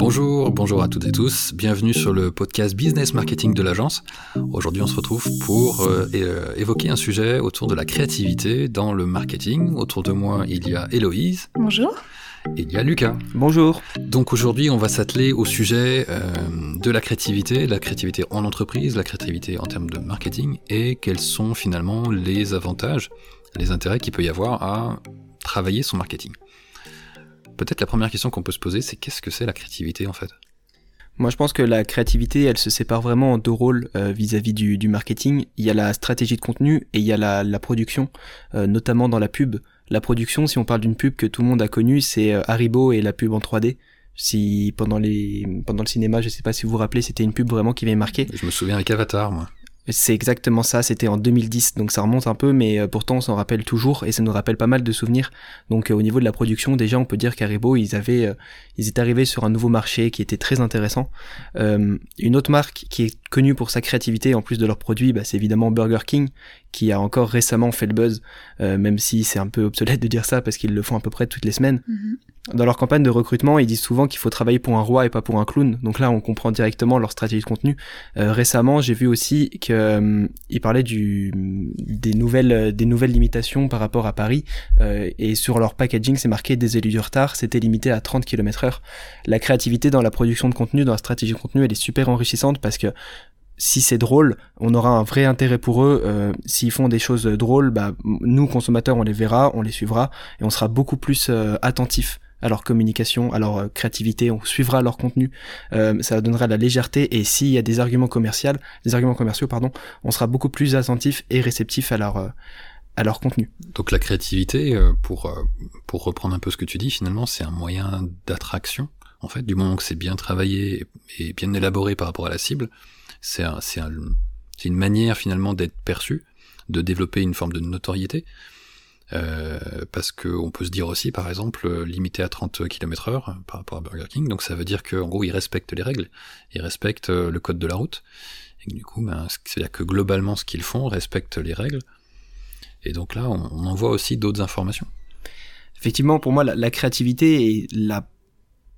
Bonjour, bonjour à toutes et tous, bienvenue sur le podcast Business Marketing de l'agence. Aujourd'hui on se retrouve pour euh, euh, évoquer un sujet autour de la créativité dans le marketing. Autour de moi il y a Héloïse. Bonjour. Et il y a Lucas. Bonjour. Donc aujourd'hui on va s'atteler au sujet euh, de la créativité, la créativité en entreprise, la créativité en termes de marketing et quels sont finalement les avantages, les intérêts qu'il peut y avoir à travailler son marketing. Peut-être la première question qu'on peut se poser, c'est qu'est-ce que c'est la créativité en fait? Moi, je pense que la créativité, elle se sépare vraiment en deux rôles euh, vis-à-vis du, marketing. Il y a la stratégie de contenu et il y a la, production, euh, notamment dans la pub. La production, si on parle d'une pub que tout le monde a connue, c'est euh, Haribo et la pub en 3D. Si pendant les pendant le cinéma, je sais pas si vous vous rappelez, c'était une pub vraiment qui m'avait marqué. Je me souviens avec Avatar, moi. C'est exactement ça, c'était en 2010, donc ça remonte un peu, mais euh, pourtant on s'en rappelle toujours et ça nous rappelle pas mal de souvenirs. Donc euh, au niveau de la production, déjà on peut dire qu'Aribo, ils avaient, euh, ils étaient arrivés sur un nouveau marché qui était très intéressant. une autre marque qui est connue pour sa créativité en plus de leurs produits, bah, c'est évidemment Burger King, qui a encore récemment fait le buzz, même si c'est un peu obsolète de dire ça parce qu'ils le font à peu près toutes les semaines. Mm-hmm. Dans leur campagne de recrutement, ils disent souvent qu'il faut travailler pour un roi et pas pour un clown. Donc là, on comprend directement leur stratégie de contenu. Euh, récemment, j'ai vu aussi qu'ils euh, parlaient du, des nouvelles, des nouvelles limitations par rapport à Paris. Euh, et sur leur packaging, c'est marqué des élus du retard. C'était limité à 30 km heure. La créativité dans la production de contenu, dans la stratégie de contenu, elle est super enrichissante parce que si c'est drôle, on aura un vrai intérêt pour eux. Euh, S'ils font des choses drôles, bah, nous consommateurs, on les verra, on les suivra et on sera beaucoup plus euh, attentifs à leur communication, à leur euh, créativité, on suivra leur contenu, euh, ça donnera de la légèreté et s'il y a des arguments commerciaux, des arguments commerciaux pardon, on sera beaucoup plus attentif et réceptif à leur euh, à leur contenu. Donc la créativité, pour pour reprendre un peu ce que tu dis, finalement, c'est un moyen d'attraction. En fait, du moment que c'est bien travaillé et bien élaboré par rapport à la cible, c'est un, un, une manière finalement d'être perçu, de développer une forme de notoriété. Euh, parce qu'on peut se dire aussi, par exemple, limité à 30 km heure par rapport à Burger King, donc ça veut dire qu'en gros, ils respectent les règles, ils respectent euh, le code de la route, et du coup, ben, c'est-à-dire que globalement, ce qu'ils font respecte les règles, et donc là, on, on en voit aussi d'autres informations. Effectivement, pour moi, la, la créativité et la,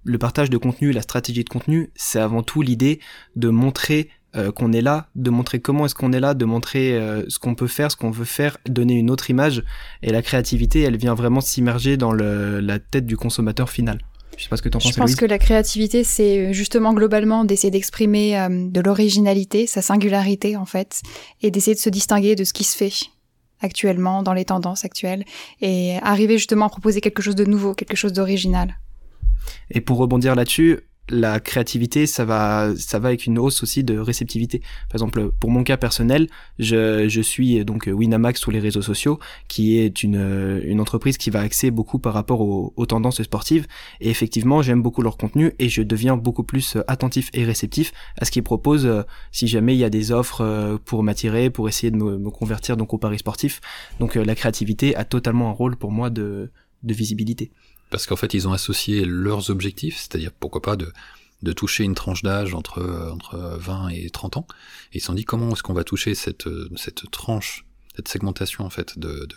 le partage de contenu, la stratégie de contenu, c'est avant tout l'idée de montrer euh, qu'on est là, de montrer comment est-ce qu'on est là, de montrer euh, ce qu'on peut faire, ce qu'on veut faire, donner une autre image. Et la créativité, elle vient vraiment s'immerger dans le, la tête du consommateur final. Je sais pas ce que tu en penses. Je pense que la créativité, c'est euh, justement globalement d'essayer d'exprimer de l'originalité, sa singularité en fait, et d'essayer de se distinguer de ce qui se fait actuellement dans les tendances actuelles, et arriver justement à proposer quelque chose de nouveau, quelque chose d'original. Et pour rebondir là-dessus, la créativité, ça va, ça va avec une hausse aussi de réceptivité. Par exemple, pour mon cas personnel, je, suis donc Winamax sur les réseaux sociaux, qui est une, entreprise qui va axer beaucoup par rapport aux, tendances sportives. Et effectivement, j'aime beaucoup leur contenu et je deviens beaucoup plus attentif et réceptif à ce qu'ils proposent euh, si jamais il y a des offres euh, pour m'attirer, pour essayer de me, me, convertir donc au pari sportif. Donc euh, la créativité a totalement un rôle pour moi de, de visibilité parce qu'en fait ils ont associé leurs objectifs, c'est-à-dire pourquoi pas de, de toucher une tranche d'âge entre, entre 20 et 30 ans, et ils se sont dit comment est-ce qu'on va toucher cette, cette tranche, cette segmentation en fait de, de,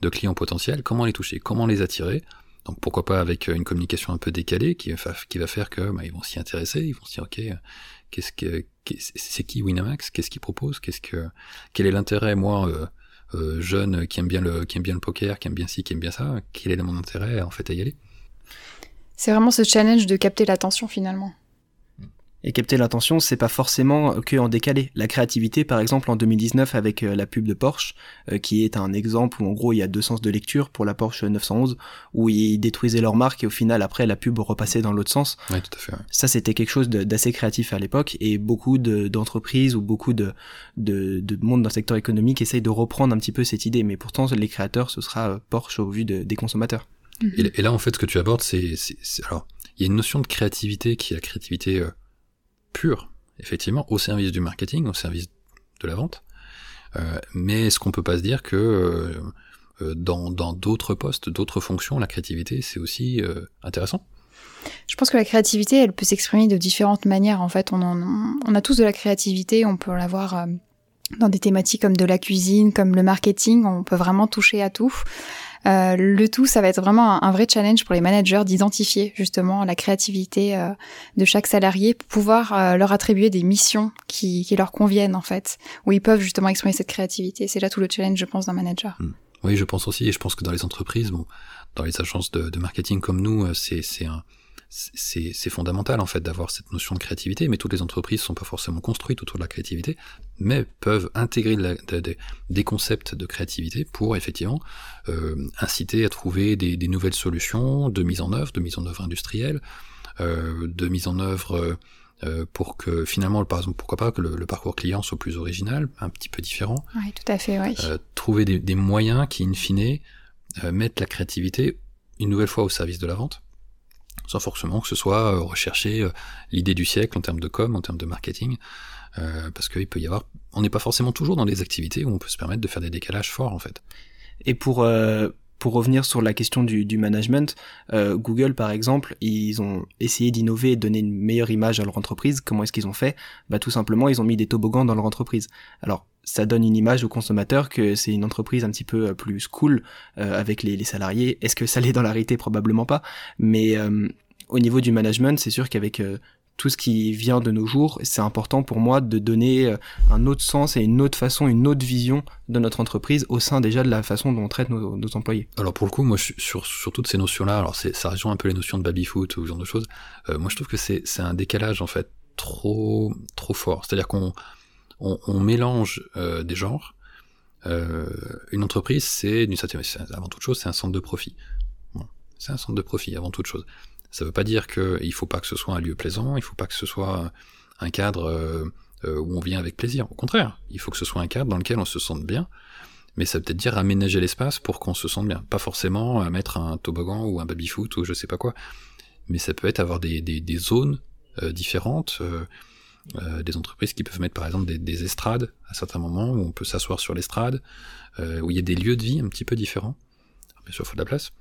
de clients potentiels, comment les toucher, comment les attirer, donc pourquoi pas avec une communication un peu décalée qui, qui va faire que bah, ils vont s'y intéresser, ils vont se dire ok qu'est-ce que c'est qui Winamax, qu'est-ce qu'il propose, qu'est-ce que quel est l'intérêt moi euh, euh, jeune qui aime bien le qui aime bien le poker, qui aime bien ci, qui aime bien ça, quel est mon intérêt en fait à y aller? C'est vraiment ce challenge de capter l'attention finalement. Et capter l'attention, c'est pas forcément que en décalé. La créativité, par exemple, en 2019 avec euh, la pub de Porsche, euh, qui est un exemple où en gros il y a deux sens de lecture pour la Porsche 911, où ils détruisaient leur marque et au final après la pub repassait dans l'autre sens. Ouais, tout à fait. Ça, c'était quelque chose d'assez créatif à l'époque et beaucoup d'entreprises ou beaucoup de, de, de, monde dans le secteur économique essayent de reprendre un petit peu cette idée, mais pourtant les créateurs, ce sera euh, Porsche au vu des consommateurs. Et, là, en fait, ce que tu abordes, c'est alors il y a une notion de créativité qui est la créativité pur, effectivement, au service du marketing, au service de la vente. Euh, mais est-ce qu'on peut pas se dire que euh, euh, dans d'autres postes, d'autres fonctions, la créativité, c'est aussi intéressant? Je pense que la créativité, elle peut s'exprimer de différentes manières. En fait, on a tous de la créativité, on peut l'avoir dans des thématiques comme de la cuisine, comme le marketing, on peut vraiment toucher à tout. Euh, le tout, ça va être vraiment un, vrai challenge pour les managers d'identifier justement la créativité euh, de chaque salarié pour pouvoir euh, leur attribuer des missions qui, qui, leur conviennent en fait, où ils peuvent justement exprimer cette créativité. C'est là tout le challenge, je pense, d'un manager. Hmm. Oui, je pense aussi, et je pense que dans les entreprises, bon, dans les agences de, de marketing comme nous, c'est un c'est fondamental en fait d'avoir cette notion de créativité, mais toutes les entreprises sont pas forcément construites autour de la créativité, mais peuvent intégrer des concepts de créativité pour effectivement euh, inciter à trouver des, nouvelles solutions de mise en œuvre, de mise en œuvre industrielle, euh, de mise en œuvre euh, pour que finalement, par exemple, pourquoi pas que le, parcours client soit plus original, un petit peu différent. Oui, tout à fait, oui. trouver des, des, moyens qui, in fine, mettent la créativité une nouvelle fois au service de la vente sans forcément que ce soit euh, rechercher euh, l'idée du siècle en termes de com, en termes de marketing, euh, parce qu'il peut y avoir, on n'est pas forcément toujours dans des activités où on peut se permettre de faire des décalages forts en fait. Et pour pour revenir sur la question du, management, Google par exemple, ils ont essayé d'innover et de donner une meilleure image à leur entreprise. Comment est-ce qu'ils ont fait? Bah tout simplement, ils ont mis des toboggans dans leur entreprise. Alors ça donne une image au consommateur que c'est une entreprise un petit peu euh, plus cool euh, avec les, salariés. Est-ce que ça l'est dans la Probablement pas. Mais euh, au niveau du management, c'est sûr qu'avec tout ce qui vient de nos jours, c'est important pour moi de donner un autre sens et une autre façon, une autre vision de notre entreprise au sein déjà de la façon dont on traite nos, employés. Alors pour le coup, moi sur, sur toutes ces notions-là, alors ça rejoint un peu les notions de baby-foot ou ce genre de choses, moi je trouve que c'est un décalage en fait trop trop fort. C'est-à-dire qu'on on, mélange euh, des genres. Euh, une entreprise, c'est avant toute chose, c'est un centre de profit. c'est un centre de profit avant toute chose. Ça ne veut pas dire qu'il faut pas que ce soit un lieu plaisant, il faut pas que ce soit un cadre euh, où on vient avec plaisir. Au contraire, il faut que ce soit un cadre dans lequel on se sente bien, mais ça veut peut-être dire aménager l'espace pour qu'on se sente bien. Pas forcément à mettre un toboggan ou un baby-foot ou je sais pas quoi, mais ça peut être avoir des, zones différentes. Euh, des entreprises qui peuvent mettre par exemple des, estrades à certains moments où on peut s'asseoir sur l'estrade, euh, où il y a des lieux de vie un petit peu différents. bien sûr, il faut de la place.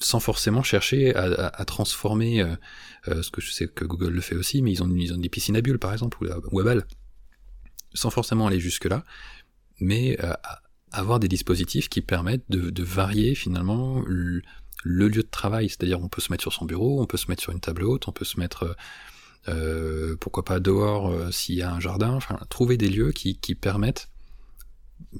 Euh, sans forcément chercher à, transformer ce que je sais que Google le fait aussi, mais ils ont, ils ont des piscines à bulles par exemple ou, à sans forcément aller jusque là, mais avoir des dispositifs qui permettent de, varier finalement le, lieu de travail, c'est-à-dire on peut se mettre sur son bureau, on peut se mettre sur une table haute, on peut se mettre euh, pourquoi pas dehors euh, s'il y a un jardin, enfin trouver des lieux qui, qui permettent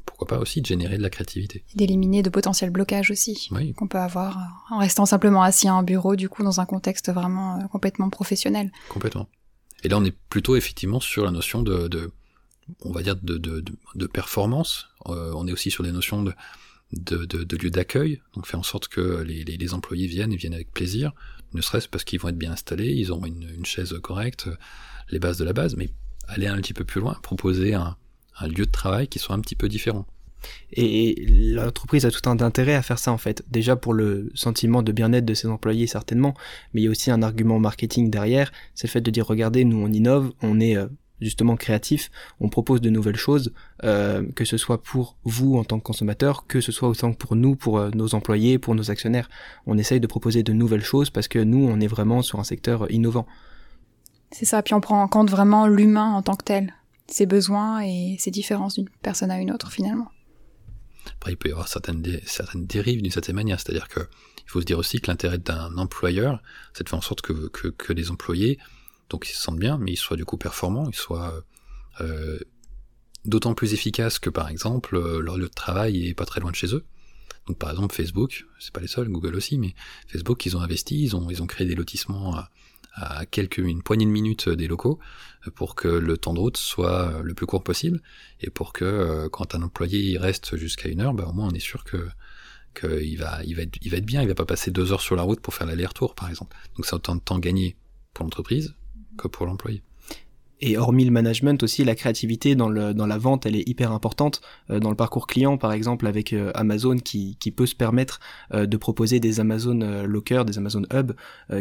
pourquoi pas aussi de générer de la créativité. D'éliminer de potentiels blocages aussi qu'on peut avoir en restant simplement assis à un bureau, du coup, dans un contexte vraiment euh, complètement professionnel. Complètement. Et là, on est plutôt effectivement sur la notion de, de on va dire, de, de, de performance. on est aussi sur des notions de, de, de, lieu d'accueil, donc faire en sorte que les, les, les, employés viennent et viennent avec plaisir, ne serait-ce parce qu'ils vont être bien installés, ils auront une, une, chaise correcte, les bases de la base, mais aller un petit peu plus loin, proposer un, un lieu de travail qui soit un petit peu différent. Et l'entreprise a tout un intérêt à faire ça en fait. Déjà pour le sentiment de bien-être de ses employés certainement, mais il y a aussi un argument marketing derrière, c'est le fait de dire regardez, nous on innove, on est euh, justement créatif, on propose de nouvelles choses, euh, que ce soit pour vous en tant que consommateur, que ce soit autant que pour nous, pour euh, nos employés, pour nos actionnaires. On essaye de proposer de nouvelles choses parce que nous, on est vraiment sur un secteur innovant. C'est ça, puis on prend en compte vraiment l'humain en tant que tel, ses besoins et ses différences d'une personne à une autre finalement. Après, il peut y avoir certaines, certaines dérives d'une certaine manière, c'est-à-dire que il faut se dire aussi que l'intérêt d'un employeur, c'est de faire en sorte que, que, que les employés donc ils se sentent bien, mais ils soient du coup performants, ils soient euh, d'autant plus efficaces que par exemple leur lieu de travail est pas très loin de chez eux. Donc par exemple Facebook, c'est pas les seuls, Google aussi, mais Facebook ils ont investi, ils ont ils ont créé des lotissements à quelques une poignée de minutes des locaux pour que le temps de route soit le plus court possible et pour que euh, quand un employé il reste jusqu'à une heure, bah, au moins on est sûr que qu'il va il va être il va être bien, il va pas passer deux heures sur la route pour faire l'aller-retour par exemple. Donc c'est autant de temps gagné pour l'entreprise que pour l'employé. Et hormis le management aussi, la créativité dans, le, dans la vente, elle est hyper importante. Euh, dans le parcours client, par exemple, avec euh, Amazon qui, qui peut se permettre euh, de proposer des Amazon Locker, des Amazon Hub,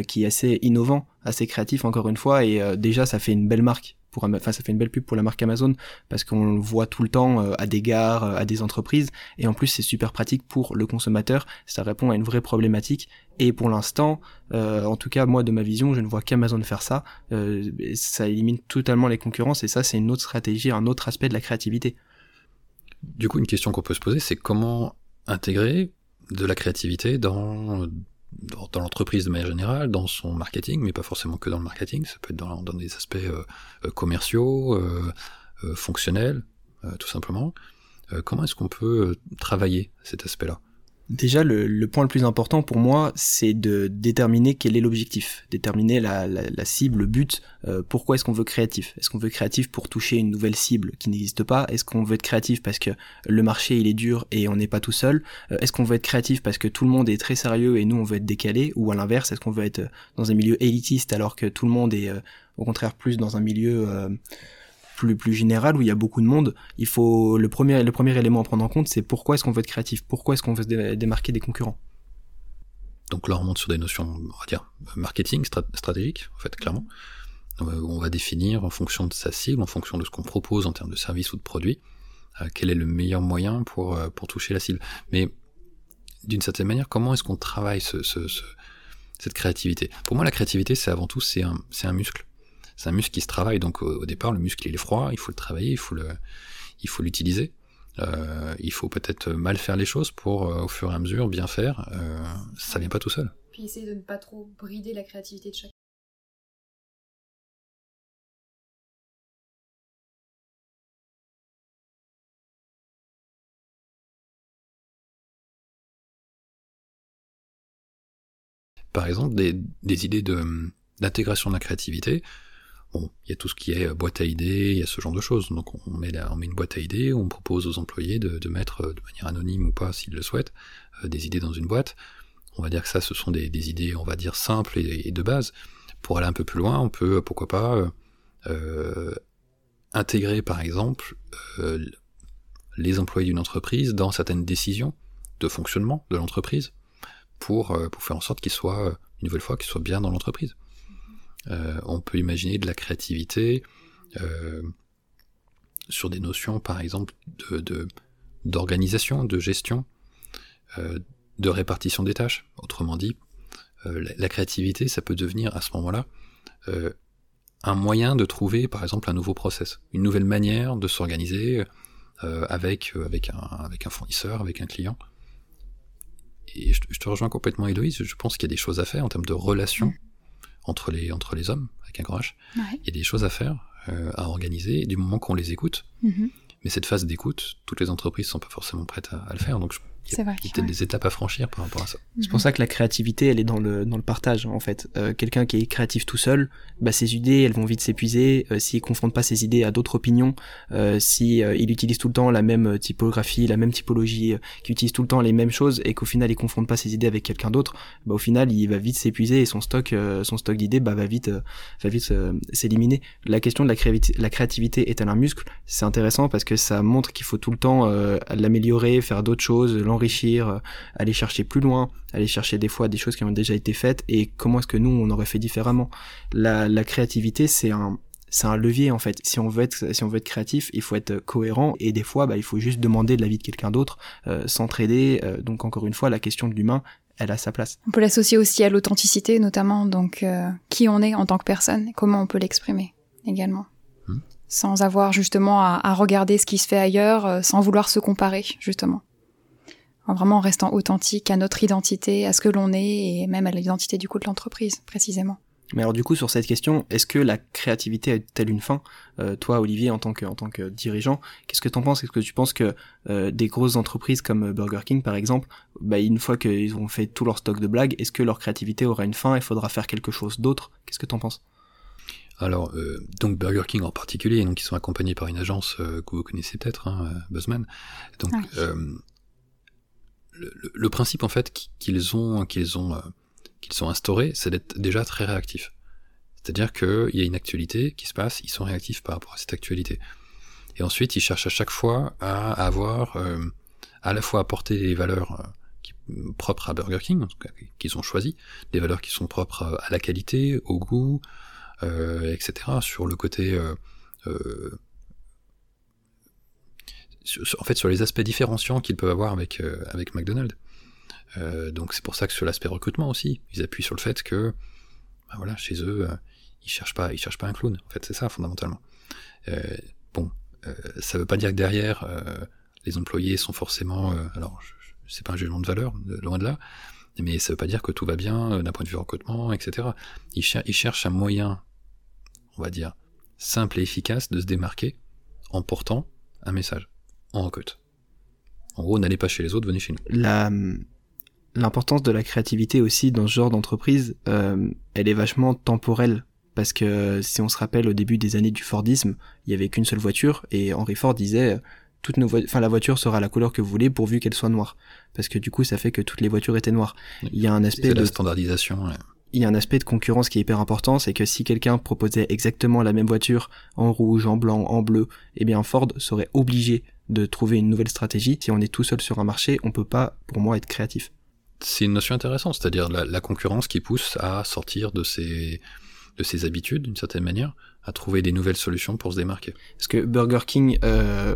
qui est assez innovant, assez créatif encore une fois, et déjà ça fait une belle marque enfin ça fait une belle pub pour la marque Amazon parce qu'on le voit tout le temps euh, à des gares, euh, à des entreprises et en plus c'est super pratique pour le consommateur, ça répond à une vraie problématique et pour l'instant, euh, en tout cas moi de ma vision, je ne vois qu'Amazon faire ça, ça élimine totalement les concurrences et ça c'est une autre stratégie, un autre aspect de la créativité. Du coup une question qu'on peut se poser c'est comment intégrer de la créativité dans, dans, l'entreprise de manière générale, dans son marketing, mais pas forcément que dans le marketing, ça peut être dans, des aspects commerciaux, fonctionnels, tout simplement. comment est-ce qu'on peut travailler cet aspect-là? Déjà, le, point le plus important pour moi, c'est de déterminer quel est l'objectif, déterminer la, cible, le but. Euh, pourquoi est-ce qu'on veut créatif? Est-ce qu'on veut créatif pour toucher une nouvelle cible qui n'existe pas? Est-ce qu'on veut être créatif parce que le marché il est dur et on n'est pas tout seul? Euh, Est-ce qu'on veut être créatif parce que tout le monde est très sérieux et nous on veut être décalé? Ou à l'inverse, est-ce qu'on veut être dans un milieu élitiste alors que tout le monde est euh, au contraire plus dans un milieu plus plus général où il y a beaucoup de monde, il faut le premier le premier élément à prendre en compte, c'est pourquoi est-ce qu'on veut être créatif, pourquoi est-ce qu'on veut se démarquer des concurrents? Donc là, on monte sur des notions, on va dire, marketing stratégique, en fait, clairement. On va définir en fonction de sa cible, en fonction de ce qu'on propose en termes de service ou de produit, euh, quel est le meilleur moyen pour, euh, pour toucher la cible. Mais d'une certaine manière, comment est-ce qu'on travaille ce, ce, cette créativité? Pour moi, la créativité, c'est avant tout, c'est un, un muscle c'est un muscle qui se travaille. Donc au, départ, le muscle il est froid, il faut le travailler, il faut le, il faut l'utiliser. Euh, il faut peut-être mal faire les choses pour, euh, au fur et à mesure, bien faire. Euh, ça vient pas tout seul. Puis essayer de ne pas trop brider la créativité de chacun. Par exemple, des, des idées de, d'intégration de la créativité. Il y a tout ce qui est euh, boîte à idées, il y a ce genre de choses. Donc on met, on met une boîte à idées, on propose aux employés de, mettre, euh, de manière anonyme ou pas s'ils le souhaitent, euh, des idées dans une boîte. On va dire que ça, ce sont des, idées, on va dire, simples et, de base. Pour aller un peu plus loin, on peut, pourquoi pas, intégrer par exemple les employés d'une entreprise dans certaines décisions de fonctionnement de l'entreprise pour, pour faire en sorte qu'ils soient, une nouvelle fois, qu'ils soient bien dans l'entreprise. Euh, on peut imaginer de la créativité euh, sur des notions, par exemple, d'organisation, de, gestion, euh, de répartition des tâches. Autrement dit, la, créativité, ça peut devenir à ce moment-là un moyen de trouver, par exemple, un nouveau process, une nouvelle manière de s'organiser avec avec un avec un fournisseur, avec un client. Et je, te rejoins complètement, Héloïse. Je pense qu'il y a des choses à faire en termes de relations entre les, entre les hommes, avec un grand H. Il y a des choses à faire, euh, à organiser, du moment qu'on les écoute. Mm-hmm. Mais cette phase d'écoute, toutes les entreprises sont pas forcément prêtes à, le faire. Donc je il y a peut-être des étapes à franchir par rapport à ça. C'est pour ça que la créativité, elle est dans le dans le partage en fait. Euh, Quelqu'un qui est créatif tout seul, bah ses idées, elles vont vite s'épuiser. Euh, S'il confronte pas ses idées à d'autres opinions, euh, si euh, il utilise tout le temps la même typographie, la même typologie, euh, qui utilise tout le temps les mêmes choses et qu'au final il confronte pas ses idées avec quelqu'un d'autre, bah au final il va vite s'épuiser et son stock son stock d'idées bah va vite va vite s'éliminer. La question de la, créativité, la créativité est-elle un muscle? C'est intéressant parce que ça montre qu'il faut tout le temps l'améliorer, faire d'autres choses enrichir, euh, aller chercher plus loin, aller chercher des fois des choses qui ont déjà été faites et comment est-ce que nous on aurait fait différemment. La, créativité c'est un c'est un levier en fait. Si on veut être si on veut être créatif, il faut être cohérent et des fois bah, il faut juste demander de l'avis de quelqu'un d'autre, euh, s'entraider. Euh, donc encore une fois la question de l'humain elle a sa place. On peut l'associer aussi à l'authenticité notamment donc qui on est en tant que personne, comment on peut l'exprimer également. Hmm. Sans avoir justement à, regarder ce qui se fait ailleurs, sans vouloir se comparer justement vraiment en restant authentique à notre identité, à ce que l'on est et même à l'identité du coup de l'entreprise précisément. Mais alors du coup sur cette question, est-ce que la créativité est-elle une fin? Euh, Toi Olivier en tant que en tant que dirigeant, qu'est-ce que t'en penses? Est-ce que tu penses que euh, des grosses entreprises comme Burger King par exemple, bah, une fois qu'ils ont fait tout leur stock de blagues, est-ce que leur créativité aura une fin? Il faudra faire quelque chose d'autre? Qu'est-ce que t'en penses? Alors, euh, donc Burger King en particulier, donc ils sont accompagnés par une agence que vous connaissez peut-être, hein, Buzzman. Donc, ah le, principe en fait qu'ils ont qu'ils ont euh, qu'ils ont instauré, c'est d'être déjà très réactif. C'est-à-dire qu'il y a une actualité qui se passe, ils sont réactifs par rapport à cette actualité. Et ensuite, ils cherchent à chaque fois à avoir euh, à la fois apporter les valeurs euh, propres à Burger King, qu'ils ont choisi, des valeurs qui sont propres à la qualité, au goût, etc. Sur le côté en fait sur les aspects différenciants qu'ils peuvent avoir avec, euh, avec McDonald's. Euh, donc c'est pour ça que sur l'aspect recrutement aussi, ils appuient sur le fait que bah voilà, chez eux, euh, ils cherchent pas, ils cherchent pas un clown. En fait, c'est ça fondamentalement. bon, ça veut pas dire que derrière les employés sont forcément, alors c'est pas un jugement de valeur, loin de là, mais ça veut pas dire que tout va bien d'un point de vue recrutement, etc. Ils, cherchent un moyen, on va dire, simple et efficace de se démarquer en portant un message en recrute. En gros, n'allez pas chez les autres, venez chez nous. La, l'importance de la créativité aussi dans ce genre d'entreprise, euh, elle est vachement temporelle. Parce que si on se rappelle au début des années du Fordisme, il y avait qu'une seule voiture et Henry Ford disait toutes nos enfin la voiture sera la couleur que vous voulez pourvu qu'elle soit noire parce que du coup ça fait que toutes les voitures étaient noires. Il y a un aspect de standardisation. Il y a un aspect de concurrence qui est hyper important, c'est que si quelqu'un proposait exactement la même voiture en rouge, en blanc, en bleu, eh bien Ford serait obligé de trouver une nouvelle stratégie. Si on est tout seul sur un marché, on peut pas, pour moi, être créatif c'est une notion intéressante, c'est-à-dire la, concurrence qui pousse à sortir de ses, de ses habitudes, d'une certaine manière, à trouver des nouvelles solutions pour se démarquer. Parce que Burger King euh,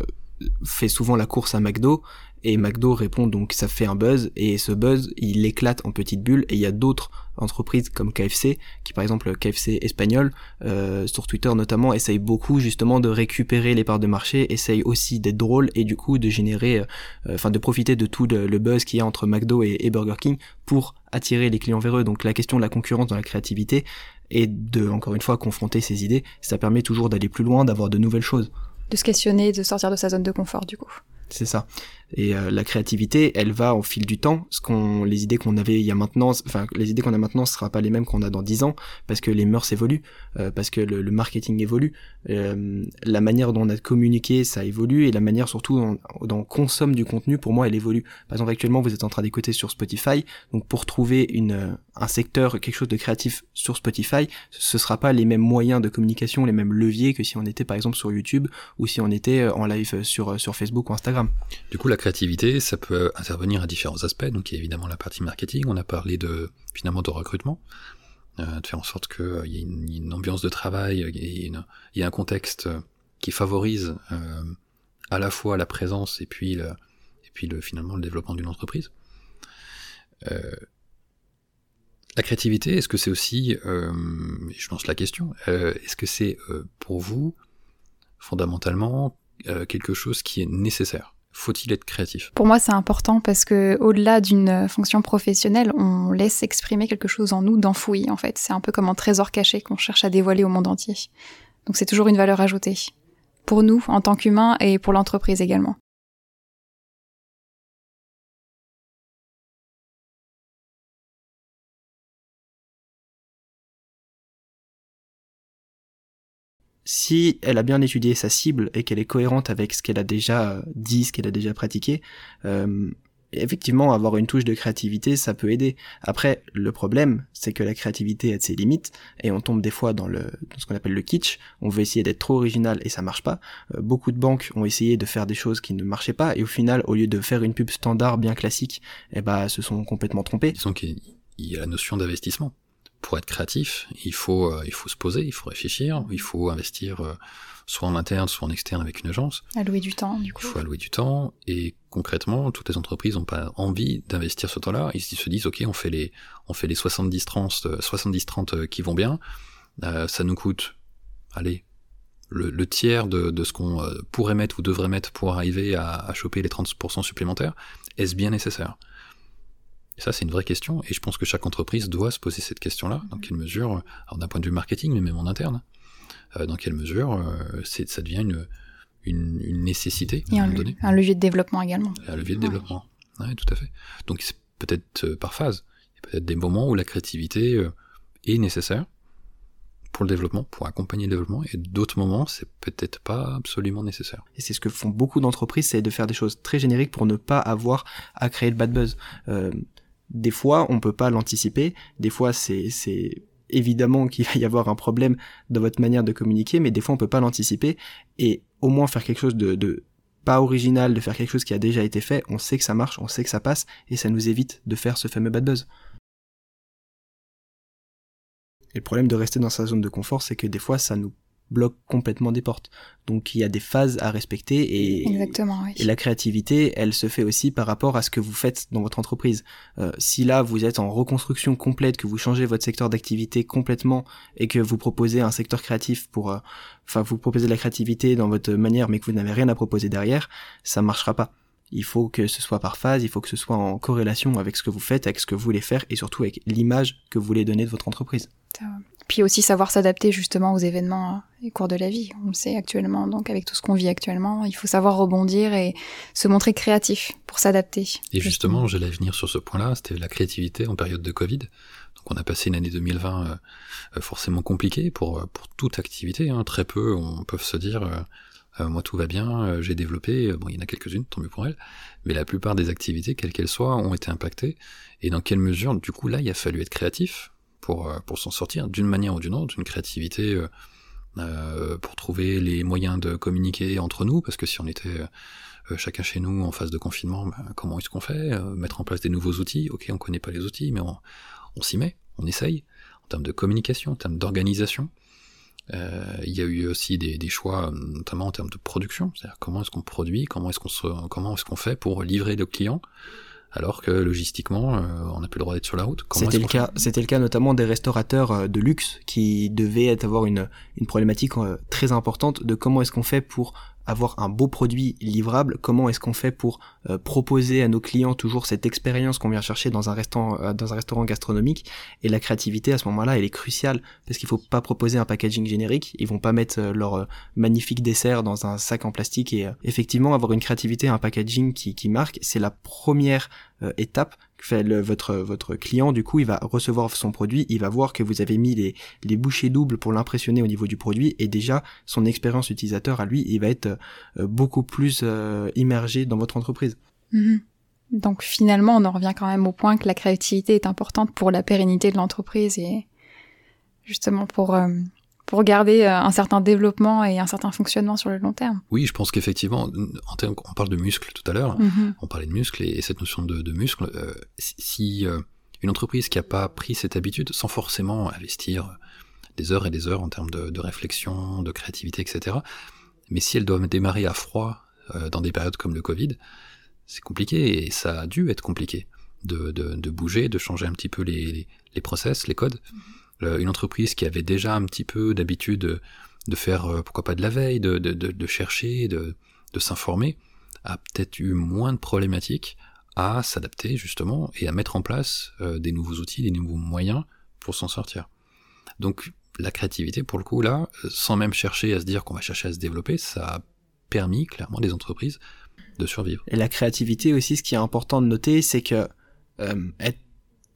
fait souvent la course à McDo, et McDo répond donc ça fait un buzz et ce buzz il éclate en petites bulles et il y a d'autres entreprises comme KFC qui par exemple KFC espagnol euh, sur Twitter notamment essaye beaucoup justement de récupérer les parts de marché essaye aussi d'être drôle et du coup de générer euh, enfin de profiter de tout le, buzz qu'il y a entre McDo et, et, Burger King pour attirer les clients vers eux. Donc la question de la concurrence dans la créativité et de encore une fois confronter ses idées ça permet toujours d'aller plus loin d'avoir de nouvelles choses. De se questionner de sortir de sa zone de confort du coup. C'est ça. Et euh, la créativité, elle va au fil du temps. Ce qu'on, les idées qu'on avait il y a maintenant, enfin les idées qu'on a maintenant, ce sera pas les mêmes qu'on a dans dix ans, parce que les mœurs évoluent, euh, parce que le, marketing évolue, euh, la manière dont on a communiqué, ça évolue, et la manière surtout dont, on consomme du contenu, pour moi, elle évolue. Par exemple, actuellement, vous êtes en train d'écouter sur Spotify, donc pour trouver une un secteur, quelque chose de créatif sur Spotify, ce sera pas les mêmes moyens de communication, les mêmes leviers que si on était par exemple sur YouTube ou si on était en live sur sur Facebook ou Instagram. Du coup, créativité, ça peut intervenir à différents aspects. Donc, il y a évidemment la partie marketing. On a parlé de finalement de recrutement, euh, de faire en sorte qu'il euh, y ait une, ambiance de travail, il y, ait un contexte qui favorise euh, à la fois la présence et puis et puis le finalement le développement d'une entreprise. la créativité, est-ce que c'est aussi, je lance la question, est-ce que c'est pour vous fondamentalement quelque chose qui est nécessaire? Faut-il être créatif? Pour moi, c'est important parce que au-delà d'une fonction professionnelle, on laisse exprimer quelque chose en nous d'enfoui en fait. C'est un peu comme un trésor caché qu'on cherche à dévoiler au monde entier. Donc c'est toujours une valeur ajoutée pour nous en tant qu'humains et pour l'entreprise également. Si elle a bien étudié sa cible et qu'elle est cohérente avec ce qu'elle a déjà dit, ce qu'elle a déjà pratiqué, euh, effectivement, avoir une touche de créativité, ça peut aider. Après, le problème, c'est que la créativité a ses limites et on tombe des fois dans, le, ce qu'on appelle le kitsch. On veut essayer d'être trop original et ça marche pas. Euh, beaucoup de banques ont essayé de faire des choses qui ne marchaient pas et au final, au lieu de faire une pub standard bien classique, eh ben, se sont complètement trompés. Disons qu'il y a la notion d'investissement pour être créatif, il faut, euh, il faut se poser, il faut réfléchir, il faut investir euh, soit en interne, soit en externe avec une agence. Allouer du temps, du coup. Il faut allouer du temps, et concrètement, toutes les entreprises n'ont pas envie d'investir ce temps-là. Ils se disent, ok, on fait les, on fait les 70-30 70 30 qui vont bien, euh, ça nous coûte, allez, le, le tiers de, de ce qu'on pourrait mettre ou devrait mettre pour arriver à, à choper les 30% supplémentaires. Est-ce bien nécessaire? Et ça, c'est une vraie question, et je pense que chaque entreprise doit se poser cette question-là. Dans quelle mesure, alors d'un point de vue marketing, mais même en interne, euh, dans quelle mesure euh, ça devient une, une, une nécessité à un, moment donné. un levier de développement également. Un levier de développement, oui, tout à fait. Donc c'est peut-être euh, par phase. Il y a peut-être des moments où la créativité euh, est nécessaire pour le développement, pour accompagner le développement, et d'autres moments, c'est peut-être pas absolument nécessaire. Et c'est ce que font beaucoup d'entreprises, c'est de faire des choses très génériques pour ne pas avoir à créer le bad buzz. Euh, des fois, on peut pas l'anticiper. Des fois, c'est, c'est évidemment qu'il va y avoir un problème dans votre manière de communiquer, mais des fois, on peut pas l'anticiper. Et au moins faire quelque chose de, de pas original, de faire quelque chose qui a déjà été fait, on sait que ça marche, on sait que ça passe, et ça nous évite de faire ce fameux bad buzz. Et le problème de rester dans sa zone de confort, c'est que des fois, ça nous bloque complètement des portes. Donc il y a des phases à respecter et, Exactement, et la créativité, elle se fait aussi par rapport à ce que vous faites dans votre entreprise. Euh, si là vous êtes en reconstruction complète, que vous changez votre secteur d'activité complètement et que vous proposez un secteur créatif pour, euh, enfin vous proposez de la créativité dans votre manière mais que vous n'avez rien à proposer derrière, ça marchera pas. Il faut que ce soit par phase, il faut que ce soit en corrélation avec ce que vous faites, avec ce que vous voulez faire et surtout avec l'image que vous voulez donner de votre entreprise. Puis aussi savoir s'adapter justement aux événements hein, et cours de la vie. On le sait actuellement, donc avec tout ce qu'on vit actuellement, il faut savoir rebondir et se montrer créatif pour s'adapter. Et justement, j'allais venir sur ce point-là, c'était la créativité en période de Covid. Donc on a passé une année 2020 euh, euh, forcément compliquée pour, pour toute activité. Hein. Très peu on peut se dire euh, moi tout va bien, euh, j'ai développé, euh, bon il y en a quelques-unes, tant mieux pour elles, mais la plupart des activités, quelles qu'elles soient, ont été impactées. Et dans quelle mesure, du coup là, il a fallu être créatif pour, pour s'en sortir d'une manière ou d'une autre, d'une créativité euh, pour trouver les moyens de communiquer entre nous, parce que si on était chacun chez nous en phase de confinement, ben, comment est-ce qu'on fait Mettre en place des nouveaux outils, ok on connaît pas les outils, mais on, on s'y met, on essaye, en termes de communication, en termes d'organisation. Euh, il y a eu aussi des, des, choix, notamment en termes de production, c'est-à-dire comment est-ce qu'on produit, comment est-ce qu'on comment est-ce qu'on fait pour livrer le client, alors que logistiquement, euh, on n'a plus le droit d'être sur la route. C'était le cas, c'était le cas notamment des restaurateurs euh, de luxe qui devaient avoir une, une problématique très importante de comment est-ce qu'on fait pour avoir un beau produit livrable, comment est-ce qu'on fait pour euh, proposer à nos clients toujours cette expérience qu'on vient chercher dans un restaurant euh, dans un restaurant gastronomique? Et la créativité à ce moment-là elle est cruciale parce qu'il faut pas proposer un packaging générique, ils vont pas mettre euh, leur magnifique dessert dans un sac en plastique et effectivement avoir une créativité, un packaging qui marque, c'est la première étape fait le, votre votre client du coup il va recevoir son produit il va voir que vous avez mis les les bouchées doubles pour l'impressionner au niveau du produit et déjà son expérience utilisateur à lui il va être euh, beaucoup plus euh, immergé dans votre entreprise mhm. donc finalement on en revient quand même au point que la créativité est importante pour la pérennité de l'entreprise et justement pour euh, pour garder euh, un certain développement et un certain fonctionnement sur le long terme. Oui, je pense qu'effectivement, en termes, on parle de muscles tout à l'heure, mm-hmm. on parlait de muscles et, cette notion de, de muscle, euh, si euh, une entreprise qui n'a pas pris cette habitude, sans forcément investir des heures et des heures en termes de, de réflexion, de créativité, etc., mais si elle doit démarrer à froid dans des périodes comme le Covid, c'est compliqué et ça a dû être compliqué de, bouger, de changer un petit peu les, les, les process, les codes. Mm-hmm. Euh, une entreprise qui avait déjà un petit peu d'habitude de, faire, euh, pourquoi pas de la veille, de, chercher, de, s'informer, a peut-être eu moins de problématiques à s'adapter justement et à mettre en place euh, des nouveaux outils, des nouveaux moyens pour s'en sortir. Donc la créativité, pour le coup, là, sans même chercher à se dire qu'on va chercher à se développer, ça a permis clairement des entreprises de survivre. Et la créativité aussi, ce qui est important de noter, c'est que être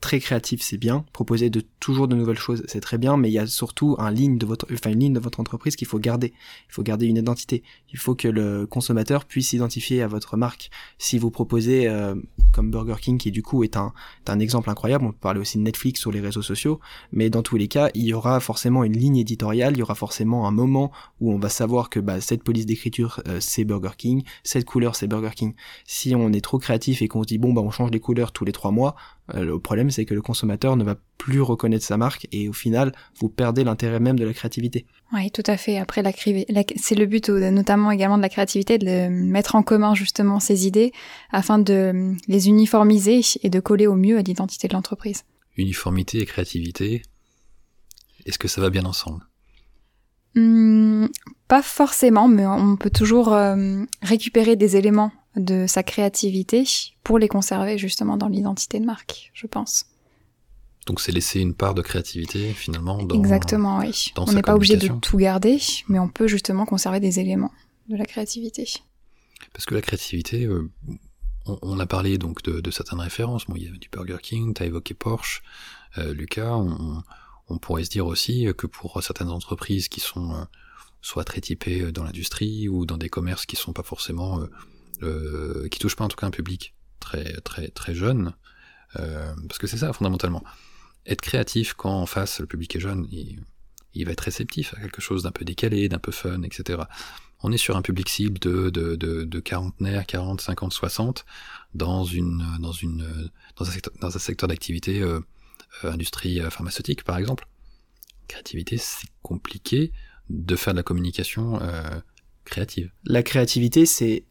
très créatif, c'est bien. Proposer de toujours de nouvelles choses, c'est très bien. Mais il y a surtout un ligne de votre, enfin une ligne de votre entreprise qu'il faut garder. Il faut garder une identité. Il faut que le consommateur puisse s'identifier à votre marque. Si vous proposez, euh, comme Burger King, qui du coup est un, un exemple incroyable, on peut parler aussi de Netflix sur les réseaux sociaux. Mais dans tous les cas, il y aura forcément une ligne éditoriale. Il y aura forcément un moment où on va savoir que bah, cette police d'écriture euh, c'est Burger King, cette couleur c'est Burger King. Si on est trop créatif et qu'on se dit bon bah on change les couleurs tous les trois mois, le problème, c'est que le consommateur ne va plus reconnaître sa marque et au final, vous perdez l'intérêt même de la créativité. Oui, tout à fait. Après, la, c'est le but, notamment également de la créativité, de mettre en commun justement ces idées afin de les uniformiser et de coller au mieux à l'identité de l'entreprise. Uniformité et créativité, est-ce que ça va bien ensemble? Hmm, Pas forcément, mais on peut toujours euh, récupérer des éléments de sa créativité pour les conserver justement dans l'identité de marque, je pense. Donc c'est laisser une part de créativité finalement dans Exactement, oui. on n'est pas obligé de tout garder, mais on peut justement conserver des éléments de la créativité. Parce que la créativité, euh, on, a parlé donc de, certaines références. Bon, il y a du Burger King, tu as évoqué Porsche, euh, Lucas. On, pourrait se dire aussi que pour certaines entreprises qui sont euh, soit très typées dans l'industrie ou dans des commerces qui sont pas forcément euh, qui touche pas en tout cas un public très très très jeune, euh, parce que c'est ça fondamentalement. Être créatif quand en face le public est jeune, il, va être réceptif à quelque chose d'un peu décalé, d'un peu fun, etc. On est sur un public cible de, de, de, de quarantenaire, 40, 50, 60, dans une dans une dans un secteur, d'activité euh, industrie pharmaceutique par exemple. Créativité, c'est compliqué de faire de la communication créative. La créativité, c'est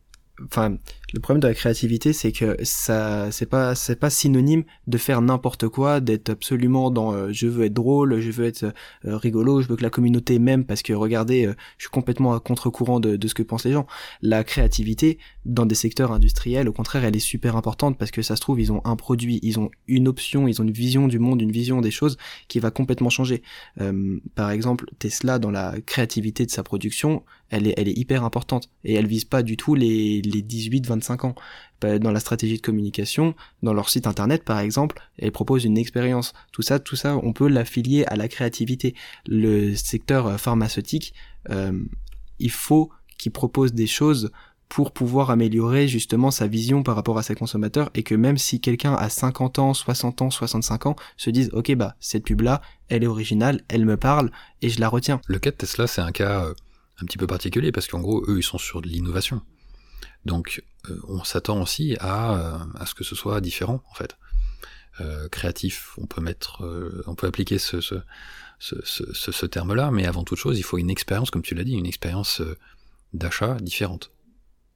enfin Le problème de la créativité, c'est que ça, c'est pas, c'est pas synonyme de faire n'importe quoi, d'être absolument dans euh, je veux être drôle, je veux être euh, rigolo, je veux que la communauté m'aime parce que regardez, euh, je suis complètement à contre-courant de, de, ce que pensent les gens. La créativité dans des secteurs industriels, au contraire, elle est super importante parce que ça se trouve, ils ont un produit, ils ont une option, ils ont une vision du monde, une vision des choses qui va complètement changer. par exemple, Tesla dans la créativité de sa production, elle est, hyper importante et elle vise pas du tout les, les 18-25 ans. Dans la stratégie de communication, dans leur site internet par exemple, elle propose une expérience. Tout ça, tout ça, on peut l'affilier à la créativité. Le secteur pharmaceutique, euh, il faut qu'il propose des choses pour pouvoir améliorer justement sa vision par rapport à ses consommateurs et que même si quelqu'un a 50 ans, 60 ans, 65 ans se dise ok bah cette pub là elle est originale, elle me parle et je la retiens. Le cas de Tesla c'est un cas euh, un petit peu particulier parce qu'en gros eux ils sont sur de l'innovation. Donc euh, on s'attend aussi à, euh, à ce que ce soit différent en fait. Euh, créatif, on peut mettre, on peut appliquer ce, ce, ce, terme-là, mais avant toute chose, il faut une expérience, comme tu l'as dit, une expérience d'achat différente.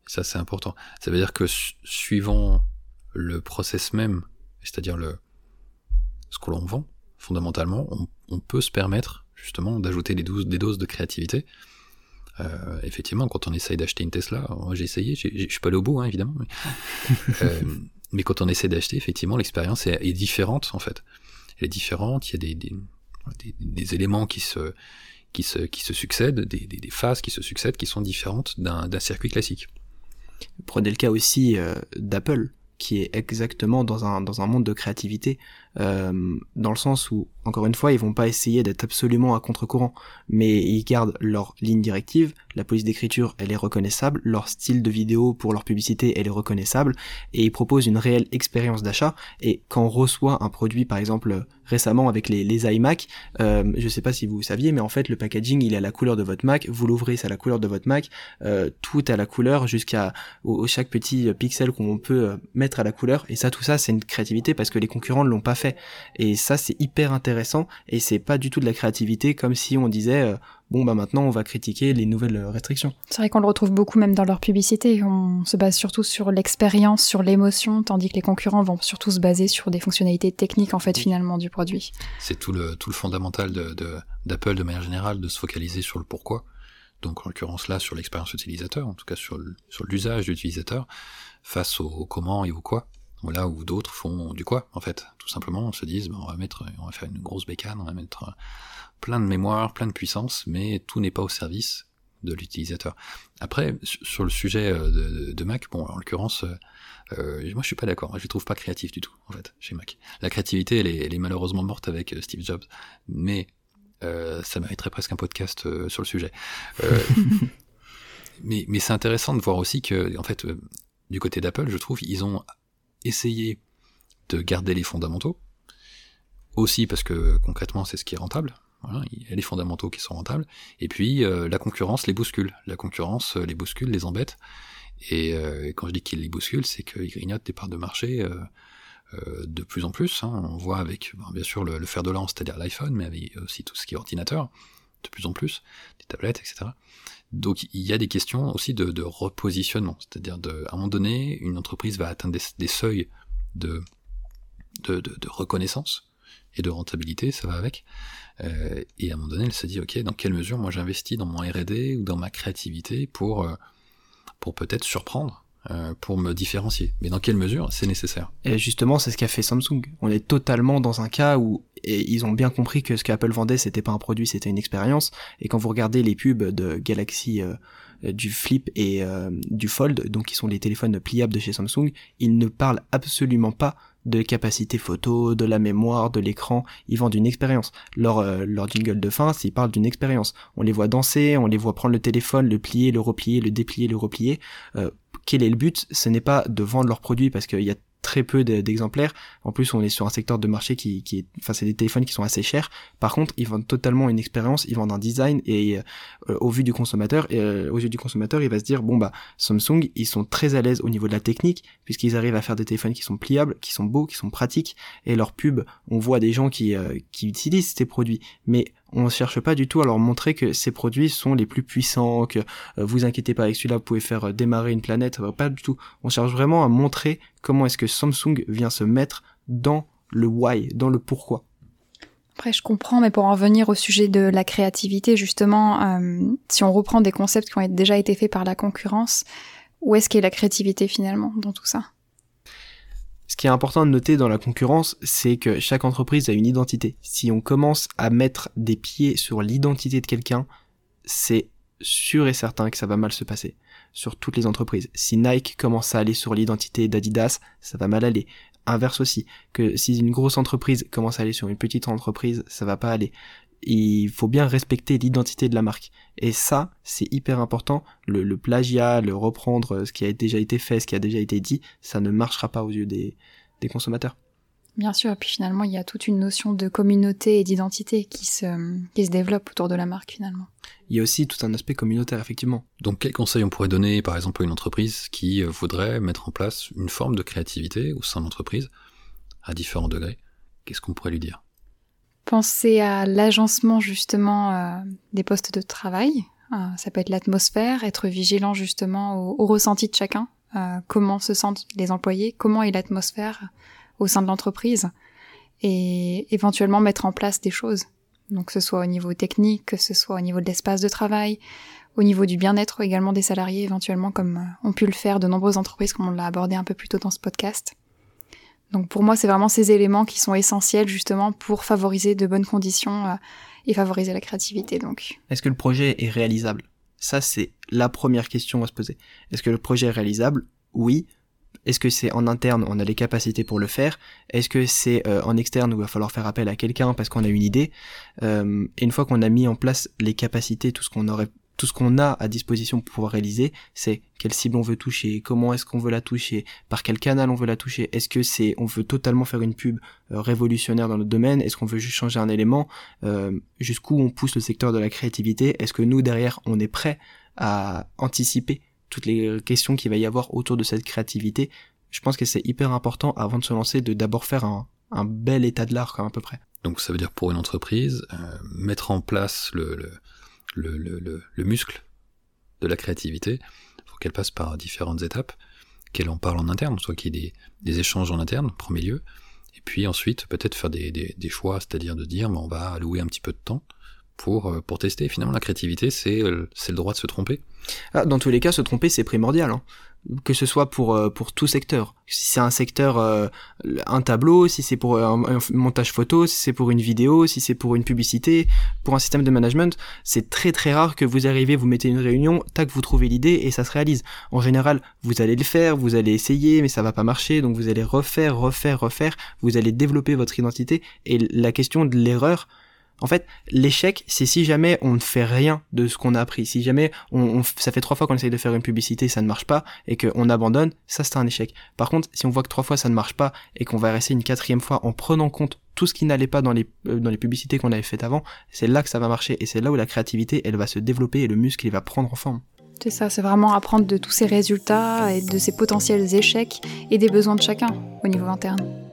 Ça c'est important. Ça veut dire que suivant le process même, c'est-à-dire le ce que l'on vend, fondamentalement, on, on, peut se permettre justement d'ajouter des, des doses de créativité euh, effectivement, quand on essaye d'acheter une Tesla, moi j'ai essayé, je suis pas allé au bout, hein, évidemment, mais, euh, mais, quand on essaie d'acheter, effectivement, l'expérience est, est, différente en fait. Elle est différente. Il y a des, des, des, des éléments qui se qui se qui se succèdent, des, des, phases qui se succèdent, qui sont différentes d'un circuit classique. Prenez le cas aussi euh, d'Apple, qui est exactement dans un dans un monde de créativité, euh, dans le sens où encore une fois, ils vont pas essayer d'être absolument à contre-courant, mais ils gardent leur ligne directive, la police d'écriture, elle est reconnaissable, leur style de vidéo pour leur publicité, elle est reconnaissable, et ils proposent une réelle expérience d'achat, et quand on reçoit un produit, par exemple, récemment avec les, les iMac, euh, je sais pas si vous saviez, mais en fait, le packaging, il est à la couleur de votre Mac, vous l'ouvrez, c'est à la couleur de votre Mac, euh, tout à la couleur, jusqu'à chaque petit pixel qu'on peut euh, mettre à la couleur, et ça, tout ça, c'est une créativité parce que les concurrents ne l'ont pas fait, et ça, c'est hyper intéressant et c'est pas du tout de la créativité comme si on disait euh, bon bah maintenant on va critiquer les nouvelles restrictions. C'est vrai qu'on le retrouve beaucoup même dans leur publicité, on se base surtout sur l'expérience, sur l'émotion, tandis que les concurrents vont surtout se baser sur des fonctionnalités techniques en fait finalement du produit. C'est tout le tout le fondamental de d'Apple de, manière générale de se focaliser sur le pourquoi. Donc en l'occurrence là sur l'expérience utilisateur, en tout cas sur l'usage d'utilisateur face au comment et au quoi là où d'autres font du quoi, en fait. Tout simplement, on se disent, on va mettre, on va faire une grosse bécane, on va mettre euh, plein de mémoire, plein de puissance, mais tout n'est pas au service de l'utilisateur. Après, sur le sujet euh, de, Mac, bon, en l'occurrence, euh, moi je suis pas d'accord, je ne trouve pas créatif du tout, en fait, chez Mac. La créativité, elle est, elle est malheureusement morte avec Steve Jobs, mais ça mériterait presque un podcast sur le sujet. mais mais c'est intéressant de voir aussi que, en fait, du côté d'Apple, je trouve, ils ont essayer de garder les fondamentaux, aussi parce que concrètement c'est ce qui est rentable, il y a les fondamentaux qui sont rentables, et puis euh, la concurrence les bouscule, la concurrence euh, les bouscule, les embête, euh, et, quand je dis qu'il les bouscule, c'est qu'ils grignotent des parts de marché de plus en plus, hein. on voit avec bien sûr le, fer de lance, c'est-à-dire l'iPhone, mais aussi tout ce qui est ordinateur, de plus en plus, des tablettes, etc. Donc il y a des questions aussi de, repositionnement, c'est-à-dire à un moment donné, une entreprise va atteindre des, seuils de, de, reconnaissance et de rentabilité, ça va avec. Euh, et à un moment donné, elle se dit, ok, dans quelle mesure moi j'investis dans mon R&D ou dans ma créativité pour, euh, pour peut-être surprendre pour me différencier. Mais dans quelle mesure c'est nécessaire Et justement, c'est ce qu'a fait Samsung. On est totalement dans un cas où ils ont bien compris que ce qu'Apple vendait, c'était pas un produit, c'était une expérience. Et quand vous regardez les pubs de Galaxy, euh, du Flip et euh, du Fold, donc qui sont les téléphones pliables de chez Samsung, ils ne parlent absolument pas de capacité photo, de la mémoire, de l'écran, ils vendent une expérience. Leur, leur jingle de fin, ils parlent d'une expérience. On les voit danser, on les voit prendre le téléphone, le plier, le replier, le déplier, le replier quel est le but? Ce n'est pas de vendre leurs produits parce qu'il y a très peu d'exemplaires. En plus, on est sur un secteur de marché qui, est, enfin, c'est des téléphones qui sont assez chers. Par contre, ils vendent totalement une expérience, ils vendent un design et euh, au vu du consommateur, euh, aux yeux du consommateur, il va se dire bon bah Samsung, ils sont très à l'aise au niveau de la technique puisqu'ils arrivent à faire des téléphones qui sont pliables, qui sont beaux, qui sont pratiques et leur pub, on voit des gens qui euh, qui utilisent ces produits, mais on cherche pas du tout à leur montrer que ces produits sont les plus puissants, que euh, vous inquiétez pas avec celui-là, vous pouvez faire euh, démarrer une planète, euh, pas du tout. On cherche vraiment à montrer comment est-ce que Samsung vient se mettre dans le why, dans le pourquoi. Après, je comprends, mais pour en revenir au sujet de la créativité, justement, si on reprend des concepts qui ont déjà été faits par la concurrence, où est-ce qu'est la créativité finalement dans tout ça? Ce qui est important de noter dans la concurrence, c'est que chaque entreprise a une identité. Si on commence à mettre des pieds sur l'identité de quelqu'un, c'est sûr et certain que ça va mal se passer sur toutes les entreprises. Si Nike commence à aller sur l'identité d'Adidas, ça va mal aller. Inverse aussi, que si une grosse entreprise commence à aller sur une petite entreprise, ça va pas aller il faut bien respecter l'identité de la marque. Et ça, c'est hyper important. Le, plagiat, le reprendre ce qui a déjà été fait, ce qui a déjà été dit, ça ne marchera pas aux yeux des, consommateurs. Bien sûr, et puis finalement, il y a toute une notion de communauté et d'identité qui se, qui se développe autour de la marque finalement. Il y a aussi tout un aspect communautaire, effectivement. Donc, quels conseils on pourrait donner, par exemple, à une entreprise qui euh, voudrait mettre en place une forme de créativité au sein de l'entreprise, à différents degrés? Qu'est-ce qu'on pourrait lui dire? Penser à l'agencement justement euh, des postes de travail. Euh, ça peut être l'atmosphère, être vigilant justement au, ressenti de chacun. Euh, comment se sentent les employés, comment est l'atmosphère au sein de l'entreprise, et éventuellement mettre en place des choses. Donc que ce soit au niveau technique, que ce soit au niveau de l'espace de travail, au niveau du bien-être également des salariés éventuellement, comme ont pu le faire de nombreuses entreprises, comme on l'a abordé un peu plus tôt dans ce podcast. Donc pour moi, c'est vraiment ces éléments qui sont essentiels justement pour favoriser de bonnes conditions euh, et favoriser la créativité. Donc, est-ce que le projet est réalisable? Ça, c'est la première question à se poser. Est-ce que le projet est réalisable? Oui. Est-ce que c'est en interne, on a les capacités pour le faire? Est-ce que c'est euh, en externe où il va falloir faire appel à quelqu'un parce qu'on a une idée? Euh, Et une fois qu'on a mis en place les capacités, tout ce qu'on aurait tout ce qu'on a à disposition pour pouvoir réaliser, c'est quelle cible on veut toucher, comment est-ce qu'on veut la toucher, par quel canal on veut la toucher, est-ce que c'est on veut totalement faire une pub euh, révolutionnaire dans notre domaine, est-ce qu'on veut juste changer un élément, euh, jusqu'où on pousse le secteur de la créativité, est-ce que nous derrière on est prêt à anticiper toutes les questions qu'il va y avoir autour de cette créativité. Je pense que c'est hyper important avant de se lancer de d'abord faire un, un bel état de l'art à peu près. Donc ça veut dire pour une entreprise, euh, mettre en place le, le, le, muscle de la créativité. Il faut qu'elle passe par différentes étapes, qu'elle en parle en interne, soit qu'il y ait des, échanges en interne, premier lieu, et puis ensuite peut-être faire des, des, des choix, c'est-à-dire de dire on va allouer un petit peu de temps pour, euh, pour tester. Finalement, la créativité, c'est le droit de se tromper. Ah, dans tous les cas, se tromper, c'est primordial. Hein. Que ce soit pour, euh, pour tout secteur. Si c'est un secteur, euh, un tableau, si c'est pour un, montage photo, si c'est pour une vidéo, si c'est pour une publicité, pour un système de management, c'est très très rare que vous arrivez, vous mettez une réunion, tac, vous trouvez l'idée et ça se réalise. En général, vous allez le faire, vous allez essayer, mais ça va pas marcher, donc vous allez refaire, refaire, refaire, vous allez développer votre identité et la question de l'erreur, en fait, l'échec, c'est si jamais on ne fait rien de ce qu'on a appris. Si jamais on, ça fait trois fois qu'on essaye de faire une publicité, ça ne marche pas, et qu'on abandonne, ça c'est un échec. Par contre, si on voit que trois fois ça ne marche pas, et qu'on va rester une quatrième fois en prenant compte tout ce qui n'allait pas dans les, euh, dans les publicités qu'on avait faites avant, c'est là que ça va marcher, et c'est là où la créativité, elle va se développer, et le muscle, il va prendre en forme. C'est ça, c'est vraiment apprendre de tous ces résultats, et de ces potentiels échecs, et des besoins de chacun au niveau interne.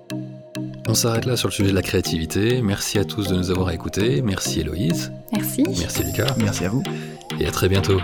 On s'arrête là sur le sujet de la créativité. Merci à tous de nous avoir écoutés. Merci Héloïse. Merci. Merci Lucas. Merci à vous. Et à très bientôt.